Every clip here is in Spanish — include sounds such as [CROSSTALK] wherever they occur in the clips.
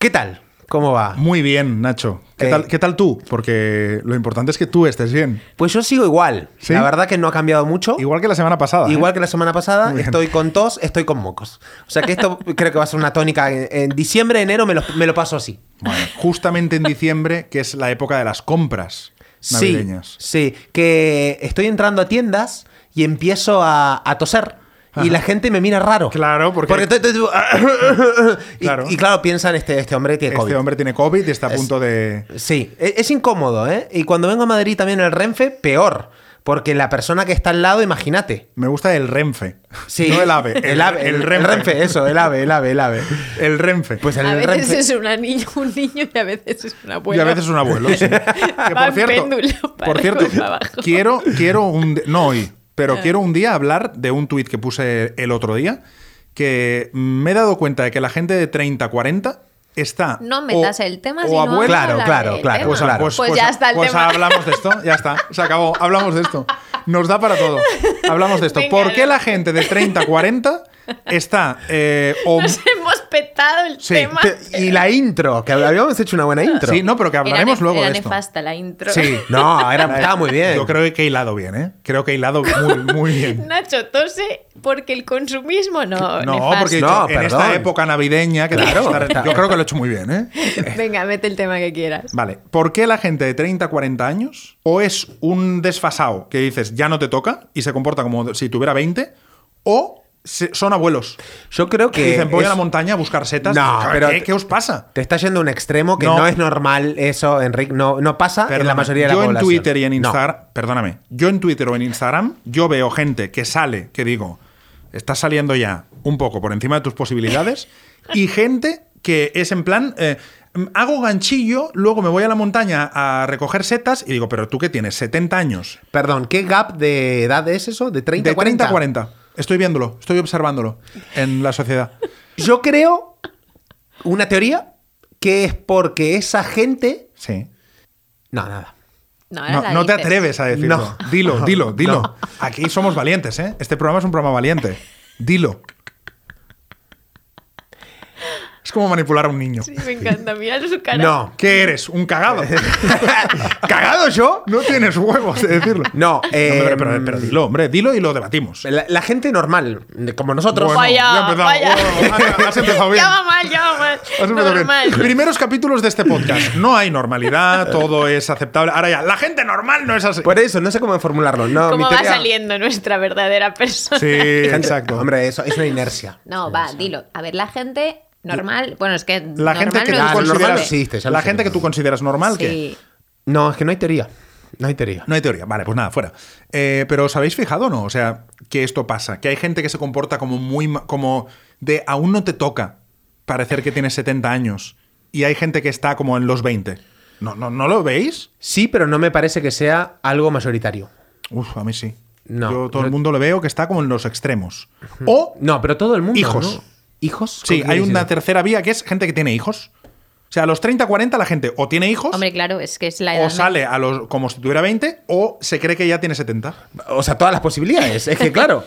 ¿Qué tal? ¿Cómo va? Muy bien, Nacho. ¿Qué, Eh. tal, ¿Qué tal tú? Porque lo importante es que tú estés bien. Pues yo sigo igual. ¿Sí? La verdad que no ha cambiado mucho. Igual que la semana pasada. ¿eh? Igual que la semana pasada, estoy con tos, estoy con mocos. O sea que esto [LAUGHS] creo que va a ser una tónica. En, en diciembre, enero me lo, me lo paso así. Bueno, justamente en diciembre, que es la época de las compras Sí, navideñas. sí, que estoy entrando a tiendas y empiezo a, a toser. Y la gente me mira raro. Claro, porque- estoy- [COUGHS] y, Claro. y claro, piensan, este, este hombre tiene COVID. Este hombre tiene COVID y está a Es- punto de. Sí, e- es, incómodo, ¿eh? Y cuando vengo a Madrid también en el Renfe, peor. Porque la persona que está al lado, imagínate. Me gusta el Renfe. Sí. No el ave. [LAUGHS] El, ave. El, Renfe. eso, el ave, el ave, el ave. El Renfe. Pues el A veces Renfe. es una niña, un niño y a veces es una y abuela. a veces un abuelo, sí. [LAUGHS] Que por cierto, por cierto y quiero, quiero un. No hoy, pero quiero un día hablar de un tuit que puse el otro día. Que me he dado cuenta de que la gente de 30, 40 está. No metas o- el tema o si no abuela- Claro, claro, claro. Pues, claro. pues- Pues pues- ya está el pues tema. hablamos de esto, ya está, se acabó, hablamos de esto. Nos da para todo. Hablamos de esto. Venga, ¿Por qué la gente de 30, 40 está eh, [LAUGHS] o- Nos hemos petado el Sí, tema. Y la intro, que habíamos hecho una buena intro. Sí, no, pero que hablaremos luego era de esto. nefasta la intro. Sí. [LAUGHS] No, era, estaba muy bien. Yo creo que he hilado bien, ¿eh? Creo que he hilado muy, [LAUGHS] muy bien. Nacho tose porque el consumismo no. No, nefasto. porque No, en perdón. esta época navideña, que Claro. estar- yo creo que lo he hecho muy bien, ¿eh? Venga, mete el tema que quieras. Vale, ¿por qué la gente de 30, 40 años o es un desfasado que dices ya no te toca y se comporta como si tuviera 20 o son abuelos Yo creo que que. dicen voy es- a la montaña a buscar setas? No, ¿Qué, pero- ¿qué os pasa? Te está yendo a un extremo que no, No. es normal eso, Enrique. No, no pasa en la mayoría de la yo en población. Twitter y en No. Instagram, perdóname, yo en Twitter o en Instagram, yo veo gente que sale, que digo, estás saliendo ya un poco por encima de tus posibilidades, [LAUGHS] y gente que es en plan, eh, hago ganchillo, luego me voy a la montaña a recoger setas y digo, pero tú que tienes 70 años, Perdón, ¿qué gap de edad es eso? ¿De 30 de a 40? 30 a 40, estoy viéndolo, estoy observándolo en la sociedad. [LAUGHS] Yo creo una teoría que es porque esa gente. Sí. No, nada. No, te dices. atreves a decirlo. No. Dilo, dilo, dilo. [LAUGHS] No. Aquí somos valientes, ¿eh? Este programa es un programa valiente. Dilo. Es como manipular a un niño. Sí, me encanta. Mira su cara. No. ¿Qué eres? ¿Un cagado? [LAUGHS] ¿Cagado yo? No tienes huevos de decirlo. No, eh, No, pero, pero- pero dilo, hombre, dilo y lo debatimos. La, la gente normal, como nosotros. Bueno, Vaya, ya empezamos. vaya. Bueno, has empezado [LAUGHS] bien. Ya va mal, ya va mal. Has empezado bien. Normal. Primeros capítulos de este podcast. No hay normalidad, todo es aceptable. Ahora ya, la gente normal no es así. Por eso, no sé cómo formularlo. No, mi ¿Cómo va teoría- saliendo nuestra verdadera persona? Sí, exacto. Hombre, eso es una inercia. No, va, dilo. A ver, la gente normal. Bueno, es que. La gente que no tú consideras, no existe, la sé. gente que tú consideras normal, ¿qué? Sí. No, es que no hay teoría. No hay teoría. No hay teoría. Vale, pues nada, fuera. Eh, pero ¿os habéis fijado o no? O sea, que esto pasa. Que hay gente que se comporta como muy... ma- como de aún no te toca parecer que tienes 70 años. Y hay gente que está como en los 20. ¿No, no, ¿no lo veis? Sí, pero no me parece que sea algo mayoritario. Uf, a mí sí. No. Yo todo el mundo lo veo que está como en los extremos. O, No, pero todo el mundo. Hijos. ¿no? ¿Hijos? sí, ¿Cómo hay una tercera vía que es gente que tiene hijos. O sea, a los 30, 40 la gente o tiene hijos Hombre, claro, es que es la edad. o sale a los como si tuviera 20 o se cree que ya tiene 70. O sea, todas las posibilidades. Es que, [LAUGHS] claro.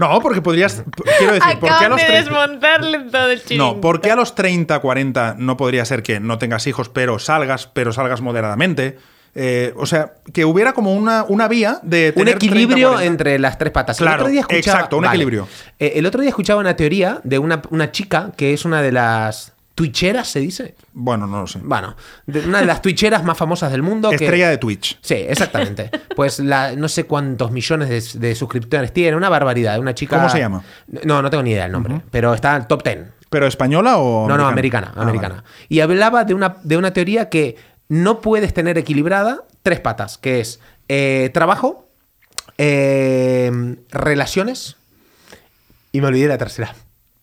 No, porque podrías... Quiero decir, ¿por qué a los de 30 desmontarle todo el chiringuito. No, ¿por qué a los 30, 40 no podría ser que no tengas hijos, pero salgas, pero salgas moderadamente? Eh, o sea, que hubiera como una, una vía de un tener 30, equilibrio 40. entre las tres patas. Claro, el otro día escuchaba, exacto, un equilibrio. Eh, el otro día escuchaba una teoría de una, una chica que es una de las twitcheras, ¿se dice? Bueno, no lo sé. Bueno, de una de las twitcheras más famosas del mundo. que- Estrella de Twitch. Sí, exactamente. Pues la, no sé cuántos millones de, de suscriptores tiene, una barbaridad. Una chica. ¿Cómo se llama? No, no tengo ni idea del nombre, pero está en top 10. ¿Pero española o.? No, no, americana, Ah, americana. vale. Y hablaba de una, de una teoría que no puedes tener equilibrada tres patas, que es eh, trabajo, eh, relaciones y me olvidé la tercera.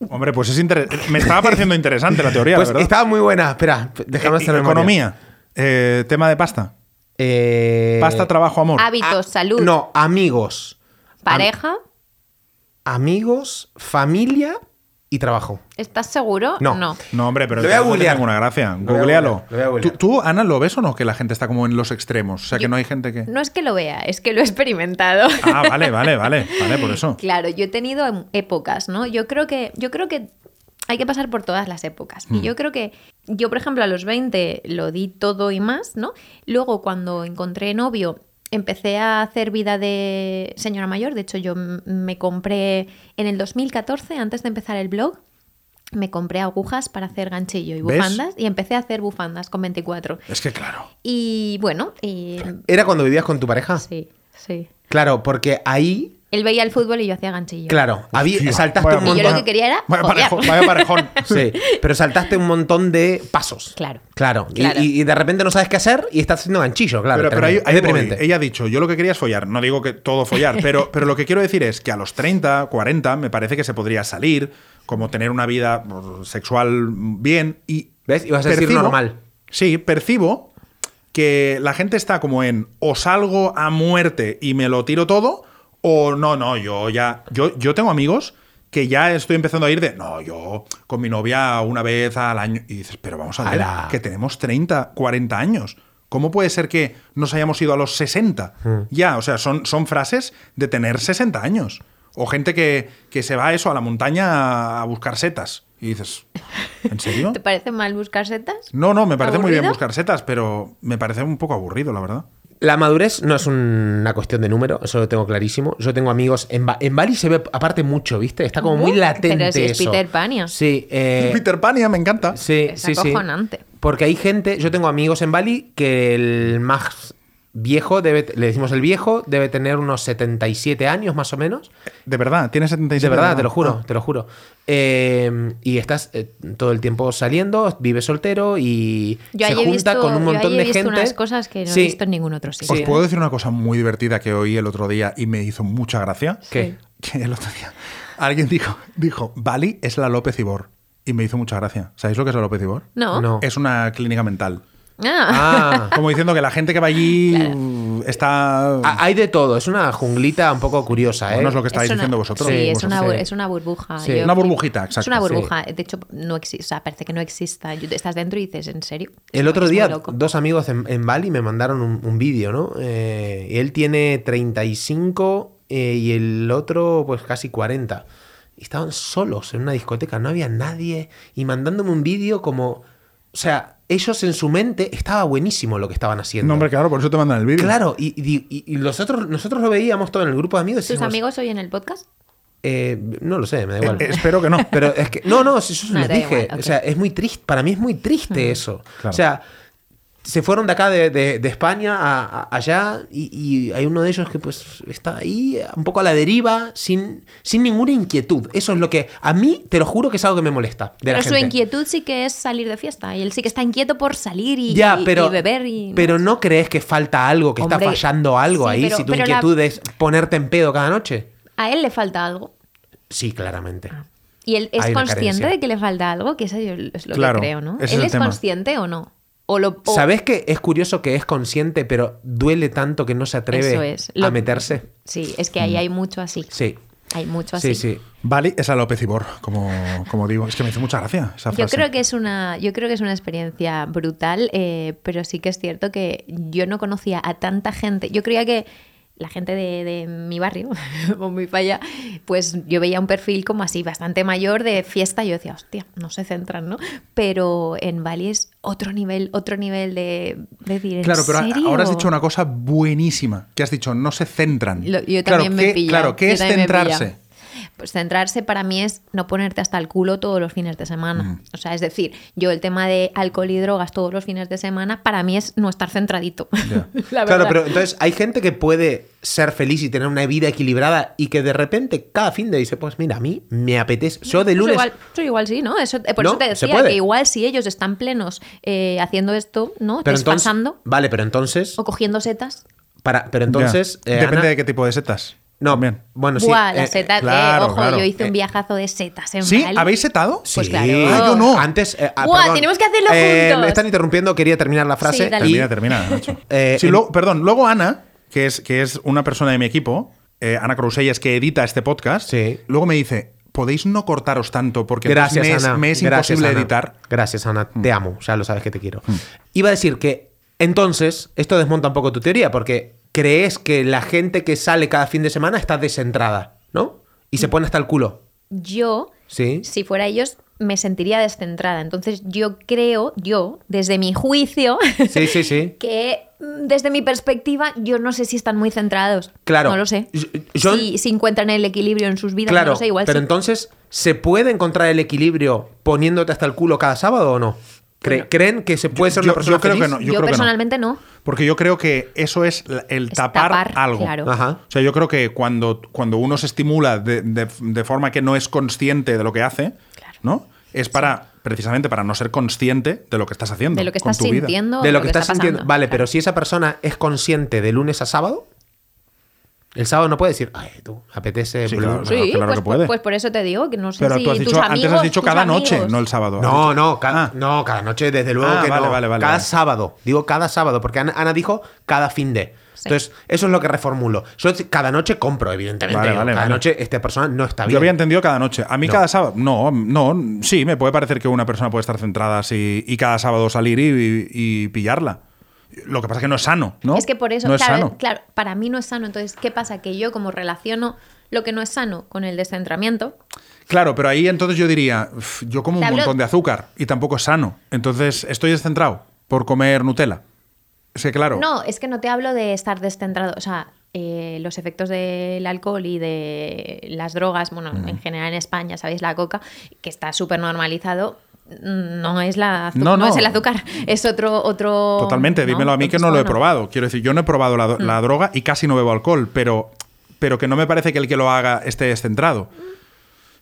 Hombre, pues es interesante. Me estaba pareciendo interesante la teoría, [LAUGHS] Pues la verdad. estaba muy buena. Espera, déjame Eh, hacer memoria. Economía. Eh, tema de pasta. Eh, Pasta, trabajo, amor. Hábitos, ah, salud, No, amigos. pareja. Amigos, familia y trabajo. ¿Estás seguro? No. No. No, hombre, pero Lo voy a no googlear. ninguna gracia. Googlealo. ¿Tú, tú, Ana, lo ves o no? Que la gente está como en los extremos. O sea, que no hay gente que. No es que lo vea, es que lo he experimentado. Ah, vale, vale, vale. Vale, por eso. [LAUGHS] Claro, yo he tenido em- épocas, ¿no? Yo creo que, yo creo que hay que pasar por todas las épocas. Mm. Y yo creo que yo, por ejemplo, a los 20 lo di todo y más, ¿no? Luego, cuando encontré novio, empecé a hacer vida de señora mayor. De hecho, yo me compré en el 2014, antes de empezar el blog, me compré agujas para hacer ganchillo y ¿Ves? bufandas y empecé a hacer bufandas con 24. Es que claro. Y bueno, y... ¿Era cuando vivías con tu pareja? Sí, sí. Claro, porque ahí, Él veía el fútbol y yo hacía ganchillo. claro, había, saltaste un Y yo montón. lo que quería era Vaya parejón. Vaya parejón. [LAUGHS] Sí, pero saltaste un montón de pasos. Claro. Claro. Y- Claro. Y, y de repente no sabes qué hacer y estás haciendo ganchillo, claro. pero, pero voy. deprimente. Ella ha dicho, yo lo que quería es follar. No digo que todo follar, [LAUGHS] pero, pero lo que quiero decir es que a los 30, 40, me parece que se podría salir, como tener una vida pues, sexual bien y... ¿Ves? Ibas a decir normal. Sí, percibo que la gente está como en o salgo a muerte y me lo tiro todo, o no, no, yo ya... Yo, yo tengo amigos que ya estoy empezando a ir de, no, yo con mi novia una vez al año. Y dices, pero vamos a ver, Ala. que tenemos 30, 40 años. ¿Cómo puede ser que nos hayamos ido a los 60? Ya, o sea, son, son frases de tener 60 años. O gente que, que se va a eso, a la montaña a buscar setas. Y dices, ¿en serio? [LAUGHS] ¿Te parece mal buscar setas? No, no, me parece muy bien buscar setas, pero me parece un poco aburrido, la verdad. La madurez no es una cuestión de número, eso lo tengo clarísimo. Yo tengo amigos en, Ba- en Bali se ve aparte mucho, ¿viste? Está como muy Uh, latente pero si es eso. Peter Pan, ya. Sí, eh, Peter Pan ya me encanta. sí, Es sí, sí. acojonante. Porque hay gente, yo tengo amigos en Bali que el más viejo debe, le decimos el viejo, debe tener unos 77 años más o menos. De verdad, tiene 77 De verdad, años. te lo juro, Ah. te lo juro. Eh, y estás eh, todo el tiempo saliendo, vive soltero y Yo se junta visto, con un yo montón he de visto gente. unas cosas que no Sí. he visto en ningún otro sitio. Os puedo decir una cosa muy divertida que oí el otro día y me hizo mucha gracia. ¿Qué? Que el otro día alguien dijo, dijo, Bali es la López Ibor. Y me hizo mucha gracia. ¿Sabéis lo que es la López Ibor? No. No. Es una clínica mental. Ah. Ah. Como diciendo que la gente que va allí Claro. está... Ah, Hay de todo, es una junglita un poco curiosa, ¿eh? Bueno, es lo que estáis Es una- diciendo vosotros. Sí, es, vosotros. una, Sí. es una burbuja. Sí. Yo- Una burbujita, Es exacto. una sí. burbuja. De hecho, no existe. O sea, parece que no exista. Estás dentro y dices, ¿en serio? El Es otro día, dos amigos en, en Bali me mandaron un, un vídeo, ¿no? Eh, él tiene 35 eh, y el otro, pues casi 40. Y estaban solos en una discoteca, no había nadie. Y mandándome un vídeo como. O sea, ellos en su mente estaba buenísimo lo que estaban haciendo. No, hombre, claro, por eso te mandan el vídeo. Claro, y, y- y- y nosotros, nosotros lo veíamos todo en el grupo de amigos. y ¿Tus amigos oyen el podcast? eh, no lo sé, me da igual. Eh, espero que no. [LAUGHS] Pero es que, no, no, si yo No, les dije, igual, o sea, es muy triste, para mí es muy triste eso. Claro. O sea, se fueron de acá de, de- de España a, a- allá y, y hay uno de ellos que pues está ahí un poco a la deriva, sin, sin ninguna inquietud. Eso es lo que, a mí, te lo juro que es algo que me molesta. De la Pero su gente. inquietud sí que es salir de fiesta. Y él sí que está inquieto por salir y, Ya, y- pero, y beber. Y, pero no crees que falta algo, que está fallando algo sí, ahí, pero- si tu la- inquietud es ponerte en pedo cada noche. A él le falta algo. Sí, claramente. Y él es consciente carencia. de que le falta algo, que eso yo es lo Claro, que creo, ¿no? es ¿Él el es tema. consciente o no? O lo, o- ¿Sabes que es curioso que es consciente, pero duele tanto que no se atreve a meterse? Sí, es que ahí hay mucho así. Sí. Hay mucho así. Sí, sí. Bali es la López Ibor, como, como digo. Es que me hizo mucha gracia esa Yo frase. creo que es una, yo creo que es una experiencia brutal, eh, pero sí que es cierto que yo no conocía a tanta gente. Yo creía que la gente de, de mi barrio, [LAUGHS] o mi falla, pues yo veía un perfil como así bastante mayor de fiesta y yo decía, hostia, no se centran, ¿no? Pero en Bali es otro nivel, otro nivel de, de decir, ¿en Claro, pero serio? ahora has dicho una cosa buenísima, que has dicho, no se centran. Lo- yo Claro, también me ¿qué- he pillado. Claro, ¿qué es centrarse? Pues centrarse para mí es no ponerte hasta el culo todos los fines de semana. O sea, es decir, yo el tema de alcohol y drogas todos los fines de semana, para mí es no estar centradito. [LAUGHS] La Claro, pero entonces hay gente que puede ser feliz y tener una vida equilibrada y que de repente cada fin de dice, pues mira, a mí me apetece. Yo de Pues lunes... igual, yo igual sí, ¿no? Eso, eh, por No, eso te decía que igual si ellos están plenos eh, haciendo esto, ¿no? pero entonces, vale, pero entonces... o cogiendo setas. Para, pero entonces... Eh, Depende Ana- de qué tipo de setas. No, También. bueno, sí. Buah, las eh, setas. eh, claro, ojo, claro. yo hice Eh, un viajazo de setas en ¿Sí? Bali. ¿Habéis setado? Pues sí. claro. Ah, yo no. Antes... eh, ah, Buah, perdón. tenemos que hacerlo Eh, juntos. me están interrumpiendo, quería terminar la frase. Sí, Termina, termina, [LAUGHS] Nacho. Eh, Sí, en- luego- perdón, luego Ana, que es, que es una persona de mi equipo, eh, Ana Crousellas, que edita este podcast, Sí. luego me dice, ¿podéis no cortaros tanto? Porque Gracias, me es, Ana. me es Gracias, imposible Ana. editar. Mm. Gracias, Ana. Te amo. Ya lo sabes que te quiero. Iba a decir que entonces, esto desmonta un poco tu teoría, porque crees que la gente que sale cada fin de semana está descentrada, ¿no? Y se pone hasta el culo. Yo, Sí. si fuera ellos, me sentiría descentrada. Entonces yo creo, yo, desde mi juicio, Sí, sí, sí. [LAUGHS] que mm, desde mi perspectiva yo no sé si están muy centrados. Claro. No lo sé. Yo- si, si encuentran el equilibrio en sus vidas, Claro, no lo sé, igual pero sí. entonces, ¿se puede encontrar el equilibrio poniéndote hasta el culo cada sábado o no? Cre- ¿Creen que se puede ser yo- una persona yo creo feliz? que no, yo yo creo que no. personalmente no. Porque yo creo que eso es el Es tapar, tapar, algo. claro. Ajá. O sea, yo creo que cuando, cuando uno se estimula de, de- de forma que no es consciente de lo que hace, Claro. ¿no? Es para, precisamente para no ser consciente de lo que estás haciendo. De lo que con estás vida. sintiendo. de lo que, está estás sintiendo. Vale, Claro. pero si esa persona es consciente de lunes a sábado, el sábado no puede decir, ay, tú, apetece. Sí, claro. Sí, claro pues, que puede. pues por eso te digo que no sé Pero si tú has tus dicho, amigos, antes has dicho cada amigos- noche, no el sábado. No, no, cada, Ah. no, cada noche, desde luego Ah, que vale, no. vale, vale, cada vale. sábado, digo cada sábado, porque Ana, Ana dijo cada fin de. Sí. Entonces, eso es lo que reformulo. Yo cada noche compro, evidentemente. Vale, vale, cada vale. noche esta persona no está bien. Yo había entendido cada noche. A mí No. cada sábado. No, no. Sí, me puede parecer que una persona puede estar centrada así y cada sábado salir y, y pillarla. Lo que pasa es que no es sano, ¿no? Es que por eso, No es claro, sano. claro, para mí no es sano. Entonces, ¿qué pasa? Que yo como relaciono lo que no es sano con el descentramiento, Claro, pero ahí entonces yo diría, "Uf, yo como un hablo- montón de azúcar y tampoco es sano. Entonces estoy descentrado por comer Nutella. Es que claro. No, es que no te hablo de estar descentrado. O sea, eh, los efectos del alcohol y de las drogas, bueno, en general en España, ¿sabéis? La coca, que está súper normalizado, no es, la No, no, no. es el azúcar, es otro... otro Totalmente, dímelo a mí que no lo he probado. Quiero decir, yo no he probado la, Mm. la droga y casi no bebo alcohol, pero, pero que no me parece que el que lo haga esté descentrado.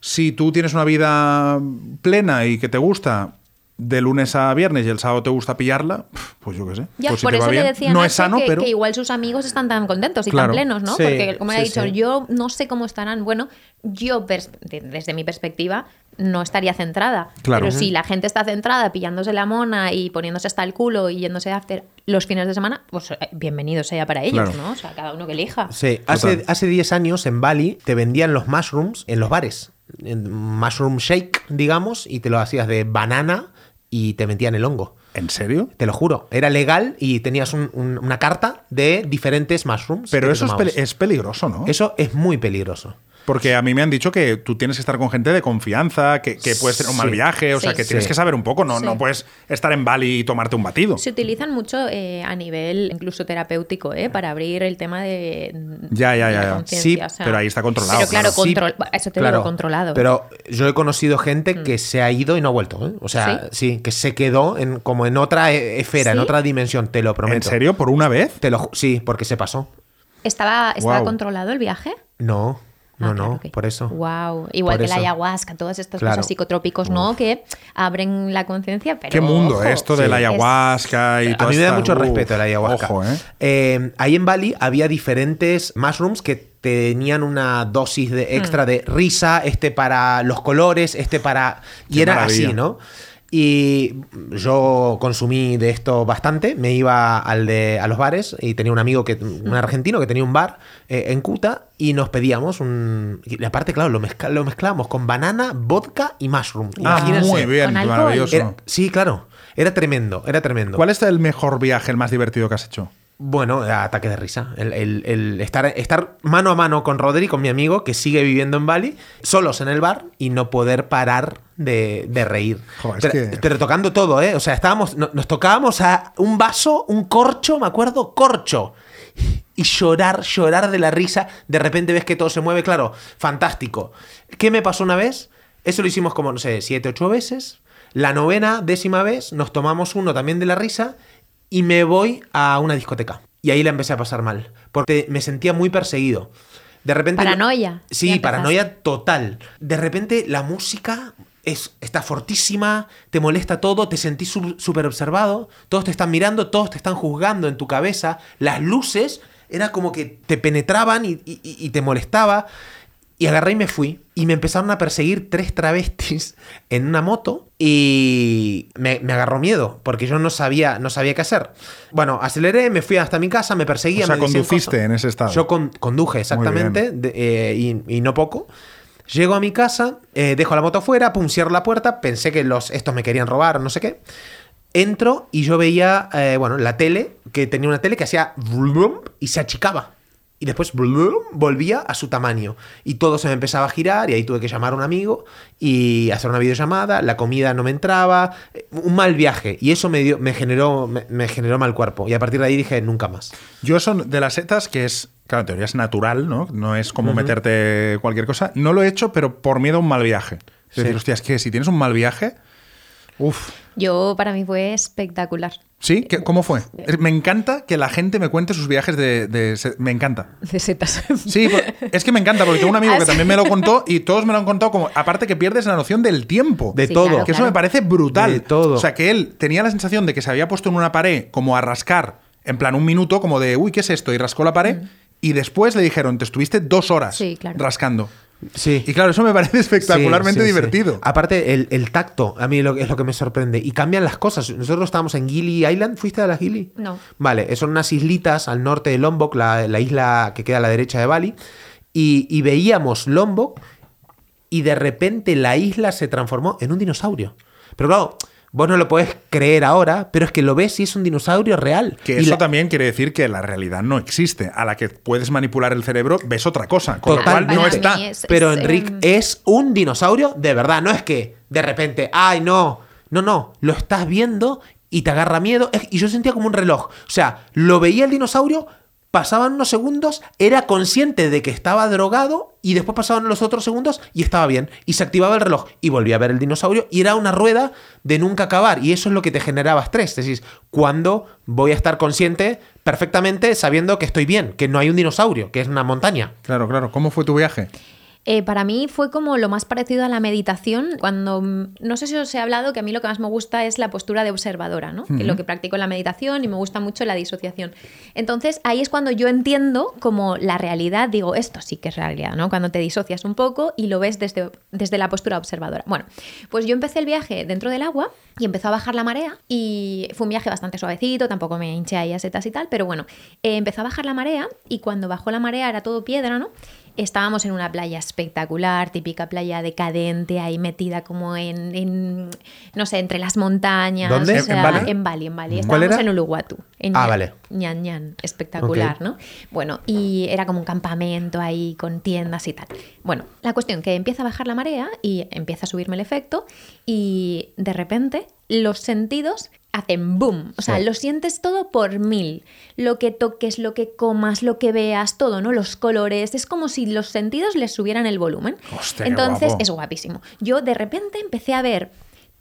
Si tú tienes una vida plena y que te gusta de lunes a viernes y el sábado te gusta pillarla, pues yo qué sé. Ya, Pues si por eso bien. le decía no es sano, que, pero que igual sus amigos están tan contentos y Claro. tan plenos, ¿no? Sí, Porque, como sí, dicho, sí. yo no sé cómo estarán. Bueno, yo, desde mi perspectiva, no estaría centrada. Claro. Pero si la gente está centrada, pillándose la mona y poniéndose hasta el culo y yéndose after los fines de semana, pues eh, bienvenido sea para ellos, Claro. ¿no? O sea, cada uno que elija. Sí, hace, hace 10 años en Bali te vendían los mushrooms en los bares. En mushroom shake, digamos, y te lo hacías de banana y te metían el hongo. ¿En serio? Te lo juro. Era legal y tenías un- un- una carta de diferentes mushrooms. Pero eso es peligroso, ¿no? Eso es muy peligroso. Porque a mí me han dicho que tú tienes que estar con gente de confianza, que, que puedes tener un mal viaje, o sea, Sí. que tienes Sí. que saber un poco, no, Sí. no puedes estar en Bali y tomarte un batido. Se utilizan mucho eh, a nivel incluso terapéutico, ¿eh? Para abrir el tema de, Ya, ya, de ya, la ya. conciencia, Sí, pero ahí está controlado, Pero claro, claro. Control, eso te digo, controlado. Pero yo he conocido gente que se ha ido y no ha vuelto. ¿eh? O sea, ¿Sí? que se quedó en, como en otra e- esfera, en otra dimensión, te lo prometo. ¿En serio? ¿Por una vez? Te lo, sí, porque se pasó. ¿Estaba, estaba controlado el viaje? No, no, Ah, no, que- por eso. Wow. Igual Por que la ayahuasca, todas estas Claro. cosas psicotrópicos, ¿no? Que abren la conciencia, pero. ¿Qué mundo ojo, esto de la ayahuasca y A todo mí me da mucho respeto la ayahuasca. Ojo, ¿eh? Eh, ahí en Bali había diferentes mushrooms que tenían una dosis de extra de risa, este para los colores, este para... Y Qué era maravilla. así, ¿no? Y yo consumí de esto bastante. Me iba al de, a los bares y tenía un amigo, que, un argentino, que tenía un bar eh, en Cuta y nos pedíamos un... Y aparte, claro, lo, mezcla- lo mezclábamos con banana, vodka y mushroom. Ah, Imagínense. muy bien, maravilloso. Era- sí, claro. Era tremendo, era tremendo. ¿Cuál es el mejor viaje, el más divertido que has hecho? Bueno, ataque de risa. El, el- el estar, estar mano a mano con Rodri, con mi amigo, que sigue viviendo en Bali, solos en el bar y no poder parar de, de reír. Es pero, que- pero tocando todo, ¿eh? O sea, estábamos, no- nos tocábamos a un vaso, un corcho, me acuerdo, corcho. Y llorar, llorar de la risa. De repente ves que todo se mueve, claro, fantástico. ¿Qué me pasó una vez? Eso lo hicimos como, no sé, siete, ocho veces. La novena, décima vez, nos tomamos uno también de la risa y me voy a una discoteca. Y ahí la empecé a pasar mal, porque me sentía muy perseguido. De repente... Paranoia. Sí, paranoia total. De repente la música es, está fortísima, te molesta todo, te sentís súper observado, todos te están mirando, todos te están juzgando en tu cabeza, las luces era como que te penetraban y, y- y te molestaba. Y agarré y me fui. Y me empezaron a perseguir tres travestis [LAUGHS] en una moto. Y me, me agarró miedo. Porque yo no sabía, no sabía qué hacer. Bueno, aceleré, me fui hasta mi casa, me perseguían. O sea, me cosas. en ese estado. Yo con- conduje, exactamente. de- eh, y, y no poco. Llego a mi casa, eh, dejo la moto afuera, pum, cierro la puerta. Pensé que los, estos me querían robar, no sé qué. Entro y yo veía, eh, bueno, la tele, que tenía una tele que hacía y se achicaba. Y después blum, volvía a su tamaño. Y todo se me empezaba a girar y ahí tuve que llamar a un amigo y hacer una videollamada, la comida no me entraba, eh, un mal viaje. Y eso me, dio, me, generó, me, me generó mal cuerpo. Y a partir de ahí dije, nunca más. Yo son de las setas que es, claro, en teoría es natural, ¿no? No es como meterte cualquier cosa. No lo he hecho, pero por miedo a un mal viaje. Es Sí. decir, hostia, es que si tienes un mal viaje, uff. Yo, para mí fue espectacular. ¿Sí? ¿Qué- ¿Cómo fue? Me encanta que la gente me cuente sus viajes de... me encanta. De setas. Sí, es que me encanta, porque tengo un amigo que Así- también me lo contó y todos me lo han contado como... Aparte que pierdes la noción del tiempo. De Sí, todo. claro, Que eso claro. me parece brutal. De todo. O sea, que él tenía la sensación de que se había puesto en una pared como a rascar, en plan un minuto, como de, uy, ¿qué es esto? Y rascó la pared. Y después le dijeron, te estuviste dos horas Sí, claro. rascando. Sí. Y claro, eso me parece [LAUGHS] espectacularmente Sí, sí, sí. divertido. Aparte, el, el tacto, a mí lo, es lo que me sorprende. Y cambian las cosas. Nosotros estábamos en Gili Island. ¿Fuiste a la Gili? No. Vale, son unas islitas al norte de Lombok, la, la isla que queda a la derecha de Bali. Y, y veíamos Lombok y de repente la isla se transformó en un dinosaurio. Pero claro, vos no lo podés creer ahora, pero es que lo ves y es un dinosaurio real. Que Y eso la- también quiere decir que la realidad no existe. A la que puedes manipular el cerebro, ves otra cosa. Con lo cual no está. es- Pero es, Enric em, es un dinosaurio de verdad, no es que de repente, ay no, no, no, lo estás viendo y te agarra miedo. Y yo sentía como un reloj. O sea, lo veía el dinosaurio, pasaban unos segundos, era consciente de que estaba drogado y después pasaban los otros segundos y estaba bien. Y se activaba el reloj y volvía a ver el dinosaurio y era una rueda de nunca acabar. Y eso es lo que te generaba estrés. Decís, ¿cuándo voy a estar consciente perfectamente sabiendo que estoy bien? Que no hay un dinosaurio, que es una montaña. Claro, claro. ¿Cómo fue tu viaje? Eh, para mí fue como lo más parecido a la meditación, cuando mm, no sé si os he hablado que a mí lo que más me gusta es la postura de observadora, ¿no? Que es lo que practico en la meditación y me gusta mucho la disociación. Entonces ahí es cuando yo entiendo como la realidad, digo, esto sí que es realidad, ¿no? Cuando te disocias un poco y lo ves desde, desde la postura observadora. Bueno, pues yo empecé el viaje dentro del agua y empezó a bajar la marea y fue un viaje bastante suavecito, tampoco me hinché ahí a setas y tal, pero bueno, eh, empezó a bajar la marea y cuando bajó la marea era todo piedra, ¿no? Estábamos en una playa espectacular, típica playa decadente, ahí metida como en, en, no sé, entre las montañas. ¿Dónde? o ¿En sea, Bali? En Bali, en Bali. ¿Cuál Estábamos era? en Uluwatu. En Ah, Ñan- vale. Ñan Ñan, espectacular. ¿no? Bueno, y era como un campamento ahí con tiendas y tal. Bueno, la cuestión que empieza a bajar la marea y empieza a subirme el efecto y de repente los sentidos hacen boom, o sea, Sí. lo sientes todo por mil. Lo que toques, lo que comas, lo que veas, todo, ¿no? Los colores, es como si los sentidos les subieran el volumen. Hostia, Entonces, guapo. es guapísimo. Yo de repente empecé a ver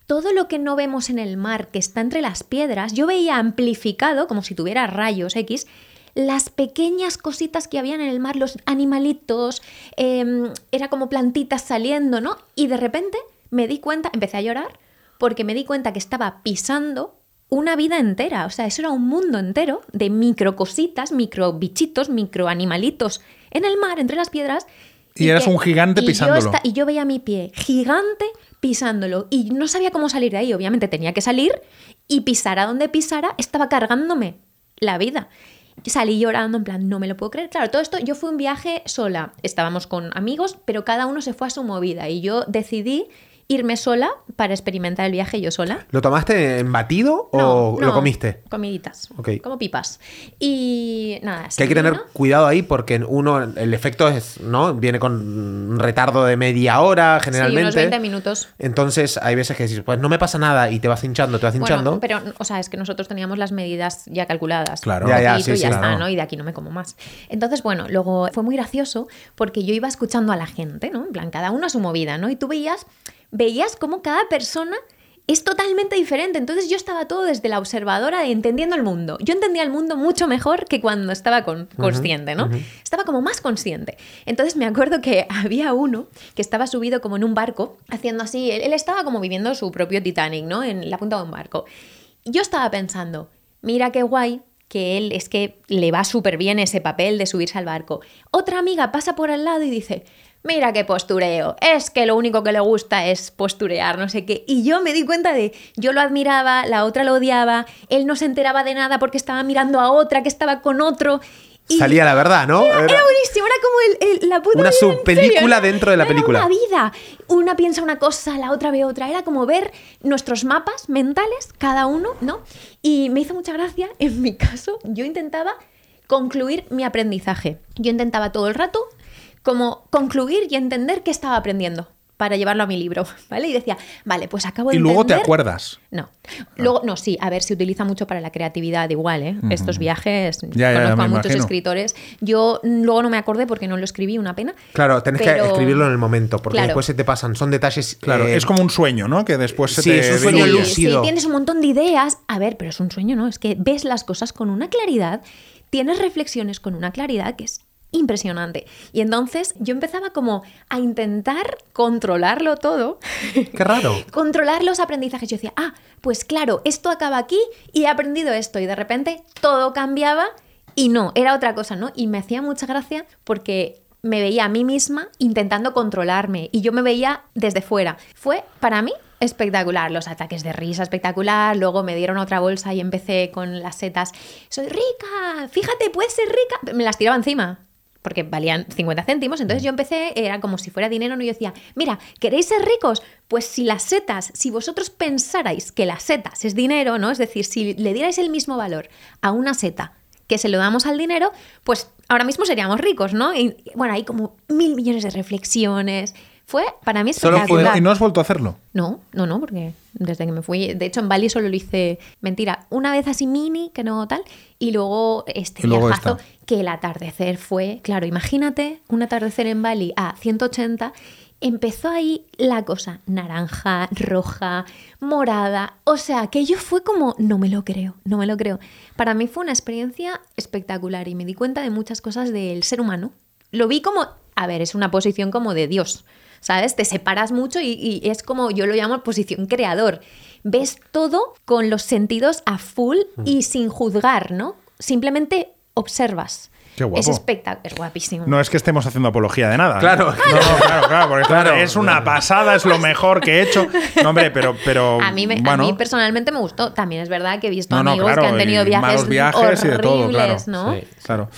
todo lo que no vemos en el mar, que está entre las piedras, yo veía amplificado, como si tuviera rayos X, las pequeñas cositas que habían en el mar, los animalitos, em, era como plantitas saliendo, ¿no? Y de repente me di cuenta, empecé a llorar, porque me di cuenta que estaba pisando una vida entera, o sea, eso era un mundo entero de micro cositas, micro bichitos, micro animalitos en el mar, entre las piedras. Y eras un gigante y yo pisándolo. esta- y yo veía mi pie gigante pisándolo y no sabía cómo salir de ahí. Obviamente tenía que salir y pisara donde pisara, estaba cargándome la vida. Salí llorando en plan, no me lo puedo creer. Claro, todo esto, yo fui un viaje sola. Estábamos con amigos, pero cada uno se fue a su movida y yo decidí irme sola para experimentar el viaje yo sola. ¿Lo tomaste en batido o No, lo comiste? Comiditas. Ok. Como pipas. Y nada. Que hay que tener cuidado ahí porque uno, el efecto es, ¿no? Viene con un retardo de media hora generalmente. Sí, unos 20 minutos. Entonces hay veces que dices, pues no me pasa nada y te vas hinchando, te vas hinchando. Bueno, pero, o sea, es que nosotros teníamos las medidas ya calculadas. Claro. Ya, ya, sí, y ya sí, está, claro. ¿no? Y de aquí no me como más. Entonces, bueno, luego fue muy gracioso porque yo iba escuchando a la gente, ¿no? En plan, cada uno a su movida, ¿no? Y tú veías, veías cómo cada persona es totalmente diferente. Entonces yo estaba todo desde la observadora entendiendo el mundo. Yo entendía el mundo mucho mejor que cuando estaba con- consciente, ¿no? Estaba como más consciente. Entonces me acuerdo que [LAUGHS] había uno que estaba subido como en un barco, haciendo así, él, él estaba como viviendo su propio Titanic, ¿no? En la punta de un barco. Yo estaba pensando, mira qué guay que él es que le va súper bien ese papel de subirse al barco. Otra amiga pasa por al lado y dice, mira qué postureo, es que lo único que le gusta es posturear, no sé qué. Y yo me di cuenta de, yo lo admiraba, la otra lo odiaba, él no se enteraba de nada porque estaba mirando a otra que estaba con otro. Y Salía la verdad, ¿no? Era, buenísimo, era como el- el- la puta Una vida, subpelícula dentro de la Era película. una vida. Una piensa una cosa, la otra ve otra. Era como ver nuestros mapas mentales, cada uno, ¿no? Y me hizo mucha gracia, [LAUGHS] en mi caso, yo intentaba concluir mi aprendizaje. Yo intentaba todo el rato como concluir y entender qué estaba aprendiendo para llevarlo a mi libro, [LAUGHS] ¿vale? Y decía, vale, pues acabo de Y luego te acuerdas. No. Luego, no, sí, a ver, se utiliza mucho para la creatividad igual, ¿eh? Estos viajes, Ya, ya, conozco me a muchos imagino. escritores. Yo mm, luego no me acordé porque no lo escribí, una pena. Claro, tenés Pero- que escribirlo en el momento, porque Claro. después se te pasan. Son detalles. Claro, eh, es como un sueño, ¿no? Que después se sí, te es un sueño lúcido. Sí, tienes un montón de ideas. A ver, pero es un sueño, ¿no? Es que ves las cosas con una claridad, tienes reflexiones con una claridad que es impresionante. Y entonces yo empezaba como a intentar controlarlo todo. [LAUGHS] Qué raro. controlar los aprendizajes. Yo decía, ah, pues claro, esto acaba aquí y he aprendido esto. Y de repente todo cambiaba y no, era otra cosa, ¿no? Y me hacía mucha gracia porque me veía a mí misma intentando controlarme y yo me veía desde fuera. Fue para mí espectacular, los ataques de risa espectacular, luego me dieron otra bolsa y empecé con las setas, soy rica, fíjate, puedes ser rica, me las tiraba encima. Porque valían 50 céntimos, entonces yo empecé, era como si fuera dinero, ¿no? Y yo decía, mira, ¿queréis ser ricos? Pues si las setas, si vosotros pensarais que las setas es dinero, ¿no? Es decir, si le dierais el mismo valor a una seta que se lo damos al dinero, pues ahora mismo seríamos ricos, ¿no? Y bueno, hay como mil millones de reflexiones. Fue para mí Solo fue- espectacular. ¿Y no has vuelto a hacerlo? No, no, no, porque desde que me fui, de hecho en Bali solo lo hice, mentira, una vez así mini, que no tal, y luego este Y luego viajazo, esta. que el atardecer fue, claro, imagínate un atardecer en Bali a 180, empezó ahí la cosa naranja, roja, morada, o sea, aquello fue como, no me lo creo, no me lo creo. Para mí fue una experiencia espectacular y me di cuenta de muchas cosas del ser humano. Lo vi como, a ver, es una posición como de Dios, ¿sabes? Te separas mucho y, y es como, yo lo llamo posición creador. Ves todo con los sentidos a full y sin juzgar, ¿no? Simplemente observas. Qué guapo. Es espectacular, es guapísimo. No es que estemos haciendo apología de nada. ¿eh? Claro. No, no, claro, claro. Porque [LAUGHS] Claro. es una pasada, es lo mejor que he hecho. No, hombre, pero. pero a, mí me- a bueno, mí personalmente me gustó. También es verdad que he visto No, no, amigos claro, que han tenido viajes, malos viajes y de todo, claro. horribles, ¿no? Sí. Claro.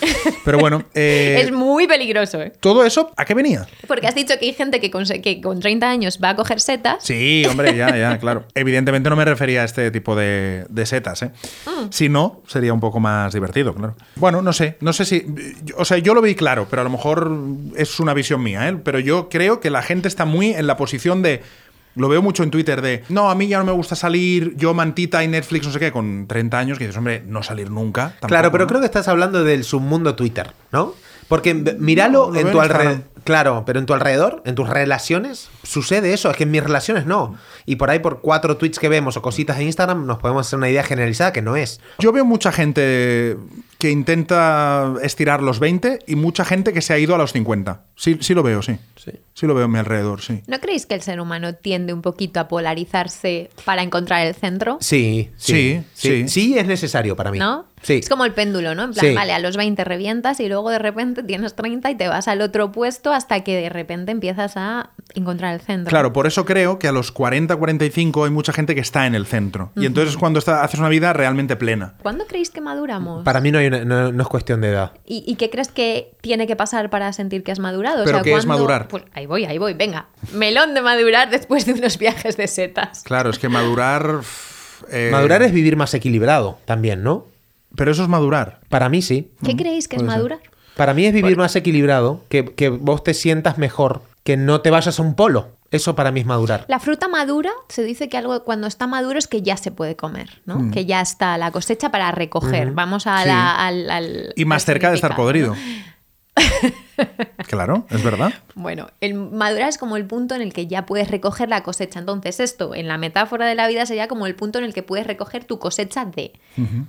Pero bueno, eh, Es muy peligroso, ¿eh? todo eso, ¿a qué venía? Porque has dicho que hay gente que con, que con 30 años va a coger setas. Sí, hombre, ya, ya, claro. Evidentemente no me refería a este tipo de, de setas, ¿eh? Mm. Si no, sería un poco más divertido, claro. Bueno, no sé, no sé si. O sea, yo lo vi claro, pero a lo mejor es una visión mía, ¿eh? Pero yo creo que la gente está muy en la posición de. Lo veo mucho en Twitter de, no, a mí ya no me gusta salir, yo mantita y Netflix, no sé qué, con 30 años, que dices, hombre, no salir nunca. tampoco, Claro, pero ¿no? creo que estás hablando del submundo Twitter, ¿no? Porque míralo No, en tu alrededor. Claro, pero en tu alrededor, en tus relaciones, sucede eso. Es que en mis relaciones no. Y por ahí, por cuatro tweets que vemos o cositas en Instagram, nos podemos hacer una idea generalizada que no es. Yo veo mucha gente que intenta estirar los 20 y mucha gente que se ha ido a los 50. Sí, sí lo veo, sí. Sí. Sí lo veo a mi alrededor, sí. ¿No creéis que el ser humano tiende un poquito a polarizarse para encontrar el centro? Sí, Sí, sí. Sí, es necesario para mí. ¿No? Sí. Es como el péndulo, ¿no? En plan, Sí. vale, a los 20 revientas y luego de repente tienes 30 y te vas al otro puesto hasta que de repente empiezas a encontrar el centro. Claro, por eso creo que a los 40, 45 hay mucha gente que está en el centro. Y entonces es cuando está- haces una vida realmente plena. ¿Cuándo creéis que maduramos? Para mí no, hay una- no, no es cuestión de edad. ¿Y, y qué crees que tiene que pasar para sentir que has madurado? O ¿Pero sea, qué es ¿cuándo- madurar? Pues ahí voy, ahí voy, venga. Melón de madurar después de unos viajes de setas. Claro, es que madurar... eh, Madurar es vivir más equilibrado también, ¿no? Pero eso es madurar. Para mí sí. ¿Qué creéis que es puede ser. madurar? Para mí es vivir más equilibrado, que, que vos te sientas mejor, que no te vayas a un polo. Eso para mí es madurar. La fruta madura, se dice que algo cuando está maduro es que ya se puede comer, ¿no? Mm. Que ya está la cosecha para recoger. Vamos a Sí. la- al, al- Y más al cerca de estar significado, podrido. [LAUGHS] Claro, es verdad. Bueno, el madurar es como el punto en el que ya puedes recoger la cosecha. Entonces, esto en la metáfora de la vida sería como el punto en el que puedes recoger tu cosecha de.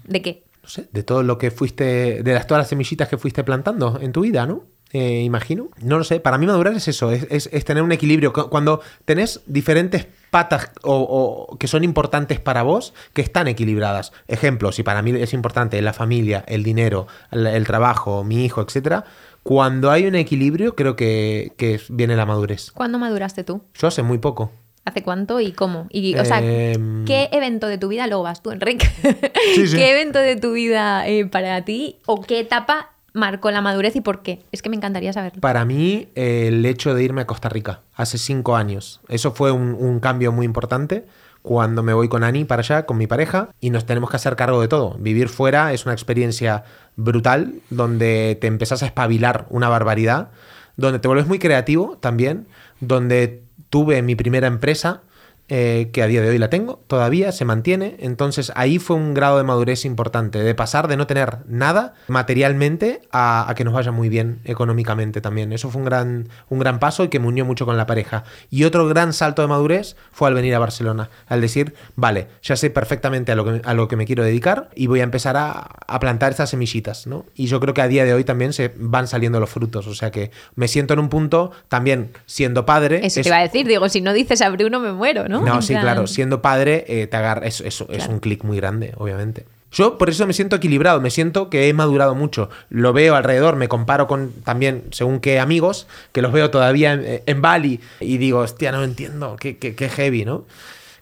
¿De qué? No sé, de todo lo que fuiste, de las, todas las semillitas que fuiste plantando en tu vida, ¿no? Eh, imagino. No lo sé. Para mí madurar es eso, es, es- es tener un equilibrio. Cu- Cuando tenés diferentes patas o, o que son importantes para vos, que están equilibradas. Ejemplo, si para mí es importante la familia, el dinero, el, el trabajo, mi hijo, etcétera. Cuando hay un equilibrio, creo que, que viene la madurez. ¿Cuándo maduraste tú? Yo hace muy poco. ¿Hace cuánto y cómo? Y, o sea, Em. ¿qué evento de tu vida, luego vas tú, Enrique? Sí, sí. ¿Qué evento de tu vida eh, para ti o qué etapa marcó la madurez y por qué? Es que me encantaría saberlo. Para mí, eh, el hecho de irme a Costa Rica hace cinco años, eso fue un, un cambio muy importante cuando me voy con Ani para allá, con mi pareja, y nos tenemos que hacer cargo de todo. Vivir fuera es una experiencia brutal, donde te empezás a espabilar una barbaridad, donde te vuelves muy creativo también, donde tuve mi primera empresa, eh, que a día de hoy la tengo, todavía se mantiene. Entonces ahí fue un grado de madurez importante, de pasar de no tener nada materialmente a, a, que nos vaya muy bien económicamente también. Eso fue un gran, un gran paso y que me unió mucho con la pareja. Y otro gran salto de madurez fue al venir a Barcelona, al decir, vale, ya sé perfectamente a lo que, a lo que me quiero dedicar y voy a empezar a, a plantar estas semillitas. ¿no? Y yo creo que a día de hoy también se van saliendo los frutos. O sea que me siento en un punto también siendo padre. Eso es, te iba a decir, digo, si no dices a Bruno me muero, ¿no? No, sí, claro. Siendo padre, eh, te agarra. Eso, eso claro. es un clic muy grande, obviamente. Yo por eso me siento equilibrado, me siento que he madurado mucho. Lo veo alrededor, me comparo con también, según qué amigos, que los veo todavía en, en Bali y digo, hostia, no entiendo, qué, qué, qué, heavy, ¿no?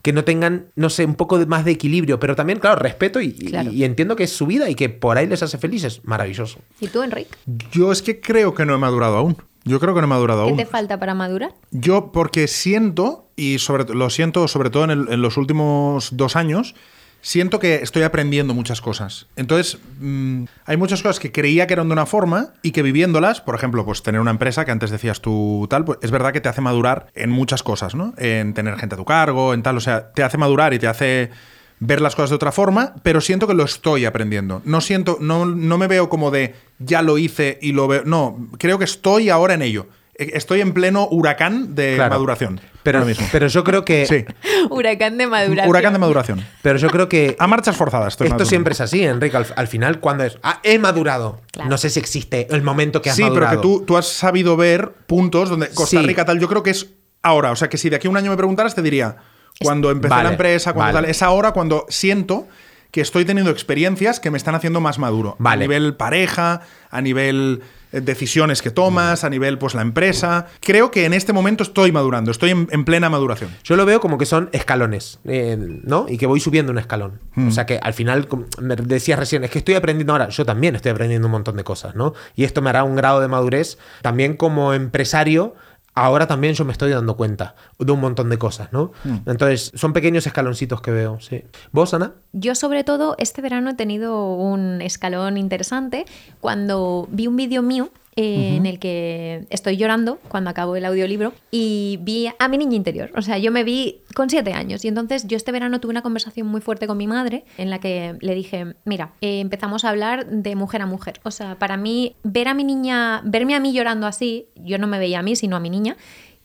Que no tengan, no sé, un poco de, más de equilibrio, pero también, claro, respeto y, claro. y, y entiendo que es su vida y que por ahí les hace felices. Maravilloso. ¿Y tú, Enrique? Yo es que creo que no he madurado aún. Yo creo que no he madurado ¿Qué aún. te falta para madurar? Yo, porque siento, y sobre, lo siento sobre todo en, el, en, los últimos dos años, siento que estoy aprendiendo muchas cosas. Entonces, mmm, hay muchas cosas que creía que eran de una forma y que viviéndolas, por ejemplo, pues tener una empresa que antes decías tú tal, pues es verdad que te hace madurar en muchas cosas, ¿no? En tener gente a tu cargo, en tal, o sea, te hace madurar y te hace ver las cosas de otra forma, pero siento que lo estoy aprendiendo. No siento, no, no me veo como de ya lo hice y lo veo. No, creo que estoy ahora en ello. Estoy en pleno huracán de claro. maduración. Pero, mismo. pero yo creo que. Sí. [LAUGHS] huracán de maduración. Huracán de maduración. Pero yo creo que. A marchas forzadas. Esto madurando. siempre es así, Enrique. Al, al, final, cuando es. Ah, he madurado. Claro. No sé si existe el momento que has sí, madurado. Sí, pero que tú, tú has sabido ver puntos donde Costa Rica sí. tal. Yo creo que es ahora. O sea, que si de aquí a un año me preguntaras, te diría. Cuando empecé vale, la empresa, cuando vale. tal. Es ahora cuando siento que estoy teniendo experiencias que me están haciendo más maduro. Vale. A nivel pareja, a nivel eh, decisiones que tomas, a nivel pues la empresa. Creo que en este momento estoy madurando, estoy en, en plena maduración. Yo lo veo como que son escalones, eh, ¿no? Y que voy subiendo un escalón. Mm. O sea que al final, me decías recién, es que estoy aprendiendo ahora, yo también estoy aprendiendo un montón de cosas, ¿no? Y esto me hará un grado de madurez también como empresario ahora también yo me estoy dando cuenta de un montón de cosas, ¿no? Mm. Entonces, son pequeños escaloncitos que veo, sí. ¿Vos, Ana? Yo, sobre todo, este verano he tenido un escalón interesante cuando vi un vídeo mío eh, uh -huh. en el que estoy llorando cuando acabo el audiolibro y vi a mi niña interior. O sea, yo me vi con siete años y entonces yo este verano tuve una conversación muy fuerte con mi madre en la que le dije, mira, eh, empezamos a hablar de mujer a mujer. O sea, para mí, ver a mi niña, verme a mí llorando así, yo no me veía a mí, sino a mi niña,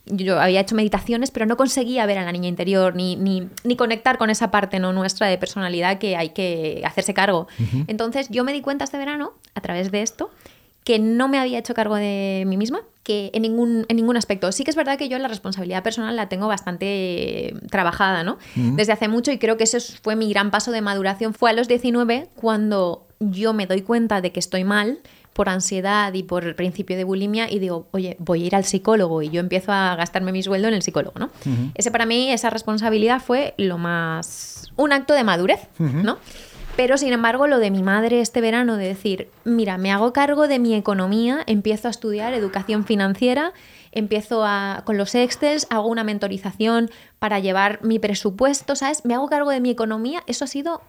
yo había hecho meditaciones, pero no conseguía ver a la niña interior ni, ni, ni, conectar con esa parte no nuestra de personalidad que hay que hacerse cargo. Uh -huh. Entonces yo me di cuenta este verano, a través de esto, que no me había hecho cargo de mí misma, que en ningún, en ningún aspecto. Sí que es verdad que yo la responsabilidad personal la tengo bastante trabajada, ¿no? Desde hace mucho y creo que ese fue mi gran paso de maduración. Fue a los 19 cuando yo me doy cuenta de que estoy mal por ansiedad y por el principio de bulimia y digo, oye, voy a ir al psicólogo y yo empiezo a gastarme mi sueldo en el psicólogo, ¿no? Uh -huh. Ese para mí, esa responsabilidad fue lo más... un acto de madurez, uh -huh. ¿no? Pero sin embargo, lo de mi madre este verano, de decir, mira, me hago cargo de mi economía, empiezo a estudiar educación financiera, empiezo a, con los Excels, hago una mentorización para llevar mi presupuesto, ¿sabes? Me hago cargo de mi economía, eso ha sido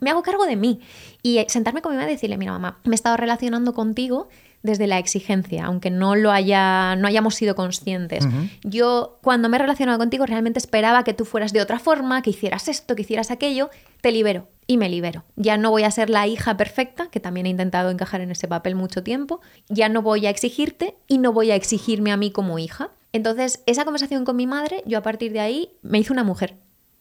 me hago cargo de mí. Y sentarme con mi mamá y decirle, mira mamá, me he estado relacionando contigo desde la exigencia, aunque no lo haya, no hayamos sido conscientes. Uh -huh. Yo, cuando me he relacionado contigo, realmente esperaba que tú fueras de otra forma, que hicieras esto, que hicieras aquello. Te libero y me libero. Ya no voy a ser la hija perfecta, que también he intentado encajar en ese papel mucho tiempo. Ya no voy a exigirte y no voy a exigirme a mí como hija. Entonces, esa conversación con mi madre, yo a partir de ahí me hice una mujer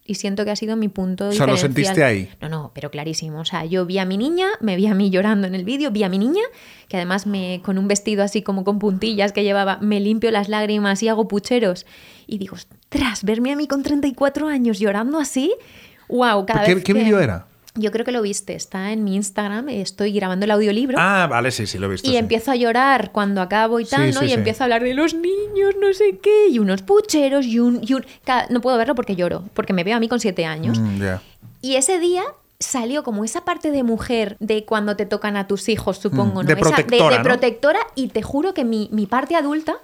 y siento que ha sido mi punto O sea, ¿lo sentiste ahí? No, no, pero clarísimo. O sea, yo vi a mi niña, me vi a mí llorando en el vídeo, vi a mi niña, que además me con un vestido así como con puntillas que llevaba, me limpio las lágrimas y hago pucheros. Y digo, ostras, verme a mí con 34 años llorando así, wow, cada ¿Qué, vez ¿Qué que... vídeo era? Yo creo que lo viste, está en mi Instagram, estoy grabando el audiolibro. Ah, vale, sí, sí, lo he visto. Y sí. empiezo a llorar cuando acabo y tal, Sí, ¿no? sí, y empiezo a hablar de los niños, no sé qué, y unos pucheros, y un... Y un... No puedo verlo porque lloro, porque me veo a mí con siete años. Mm, ya. Y ese día salió como esa parte de mujer de cuando te tocan a tus hijos, supongo, Mm, ¿no? de Esa- protectora, de, ¿no? protectora, y te juro que mi, mi parte adulta